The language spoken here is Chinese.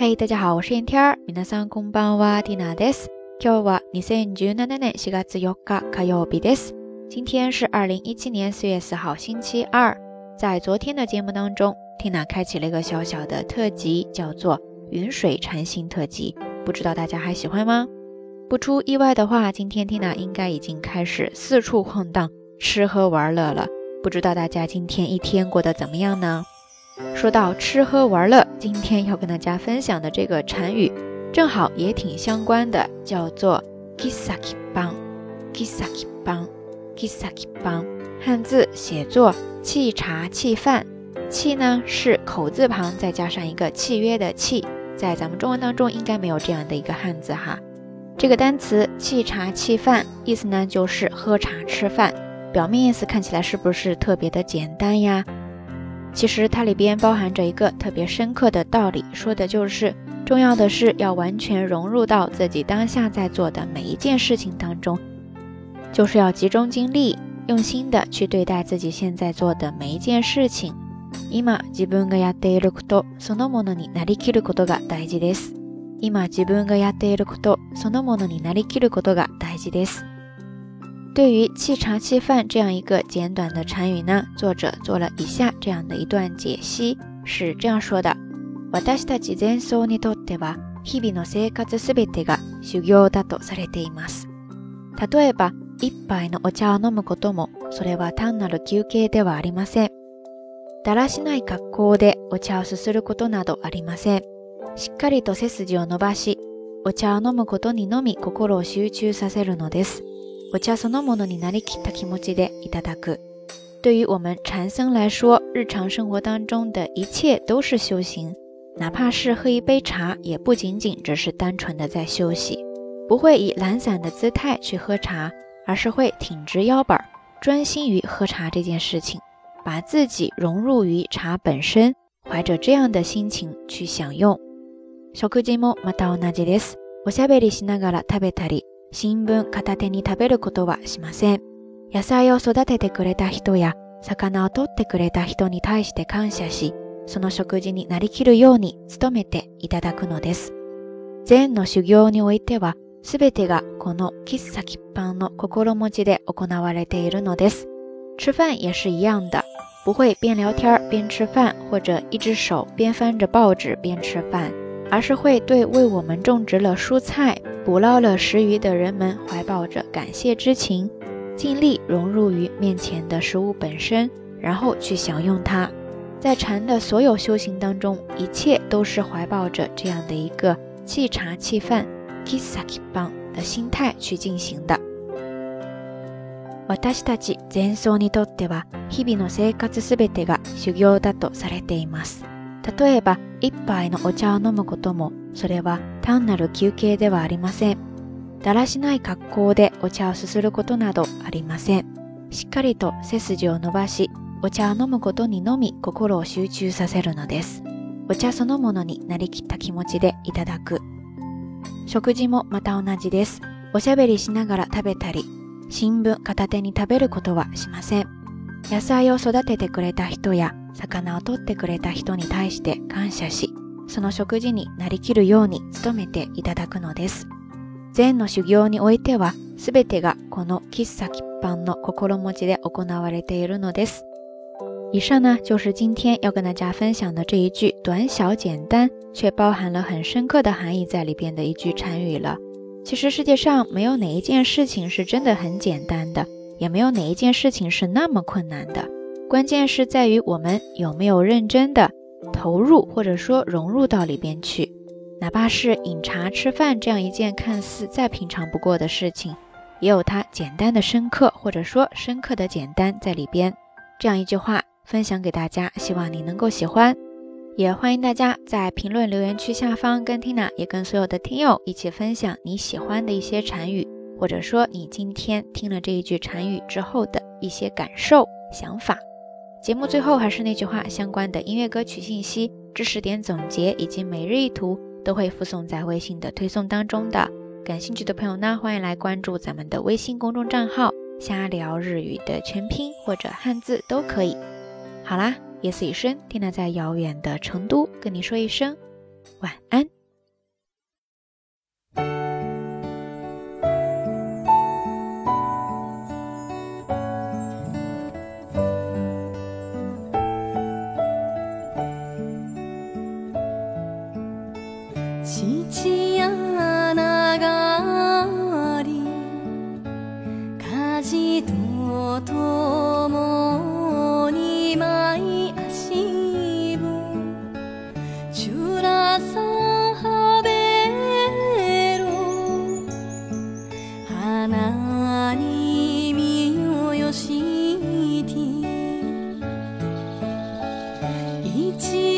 嘿，大家好，我是燕天儿。皆さんこんばんは，ティナです。今日は二千十七年四月四日火曜日です。今天是二零一七年四月四号星期二。在昨天的节目当中，缇娜开启了一个小小的特辑，叫做《云水禅心特辑》，不知道大家还喜欢吗？不出意外的话，今天缇娜应该已经开始四处晃荡、吃喝玩乐了。不知道大家今天一天过得怎么样呢？说到吃喝玩乐，今天要跟大家分享的这个禅语，正好也挺相关的，叫做 kisaki bang，kisaki bang，kisaki bang。汉字写作沏茶沏饭，沏呢是口字旁再加上一个契约的契，在咱们中文当中应该没有这样的一个汉字哈。这个单词沏茶沏饭，意思呢就是喝茶吃饭，表面意思看起来是不是特别的简单呀？其实它里边包含着一个特别深刻的道理，说的就是重要的是要完全融入到自己当下在做的每一件事情当中，就是要集中精力，用心的去对待自己现在做的每一件事情。今自分がやっていることそのものになりきることが大事です。今自分がやっていることそのものになりきることが大事です。对于“弃茶弃饭”这样一个简短的禅语呢，作者做了以下这样的一段解析，是这样说的：私たち禅僧にとっては、日々の生活すべてが修行だとされています。例えば、一杯のお茶を飲むことも、それは単なる休憩ではありません。だらしない格好でお茶をすすることなどありません。しっかりと背筋を伸ばし、お茶を飲むことにのみ心を集中させるのです。对于我们禅僧来说，日常生活当中的一切都是修行，哪怕是喝一杯茶，也不仅仅只是单纯的在休息，不会以懒散的姿态去喝茶，而是会挺直腰板，专心于喝茶这件事情，把自己融入于茶本身，怀着这样的心情去享用。食事もまた同じです。おしゃべりしながら食べたり。新聞片手に食べることはしません。野菜を育ててくれた人や魚を取ってくれた人に対して感謝し、その食事になりきるように努めていただくのです。禅の修行においては、すべてがこの喫茶喫飯の心持ちで行われているのです。吃饭也是一样的，不会边聊天边吃饭，或者一只手边翻着报纸边吃饭，而是会对为我们种植了蔬菜、捕捞了食鱼的人们，怀抱着感谢之情，尽力融入于面前的食物本身，然后去享用它。在禅的所有修行当中，一切都是怀抱着这样的一个弃茶弃饭 （kissaki bang） 的心态、主人心的。私たち全層にとっては、日々の生活すべてが修行だとされています。例えば一杯のお茶を飲むことも。それは単なる休憩ではありません。だらしない格好でお茶をすすることなどありません。しっかりと背筋を伸ばし、お茶を飲むことにのみ心を集中させるのです。お茶そのものになりきった気持ちでいただく。食事もまた同じです。おしゃべりしながら食べたり、新聞片手に食べることはしません。野菜を育ててくれた人や、魚を取ってくれた人に対して感謝し、その食事になりきるように努めていただくのです。全の修行においては、すべてがこの喫茶喫飯の心持ちで行われているのです。以上呢，就是今天要跟大家分享的这一句短小简单，却包含了很深刻的含义在里边的一句禅语了。其实世界上没有哪一件事情是真的很简单的，也没有哪一件事情是那么困难的。关键是在于我们有没有认真的。投入或者说融入到里边去，哪怕是饮茶吃饭这样一件看似再平常不过的事情，也有它简单的深刻或者说深刻的简单在里边。这样一句话分享给大家，希望你能够喜欢。也欢迎大家在评论留言区下方跟 Tina 也跟所有的听友一起分享你喜欢的一些禅语，或者说你今天听了这一句禅语之后的一些感受、想法。节目最后还是那句话，相关的音乐歌曲信息、知识点总结以及每日一图都会附送在微信的推送当中的。感兴趣的朋友呢，欢迎来关注咱们的微信公众账号“瞎聊日语”的全拼或者汉字都可以。好啦，夜色已深，听娜在遥远的成都跟你说一声晚安。记。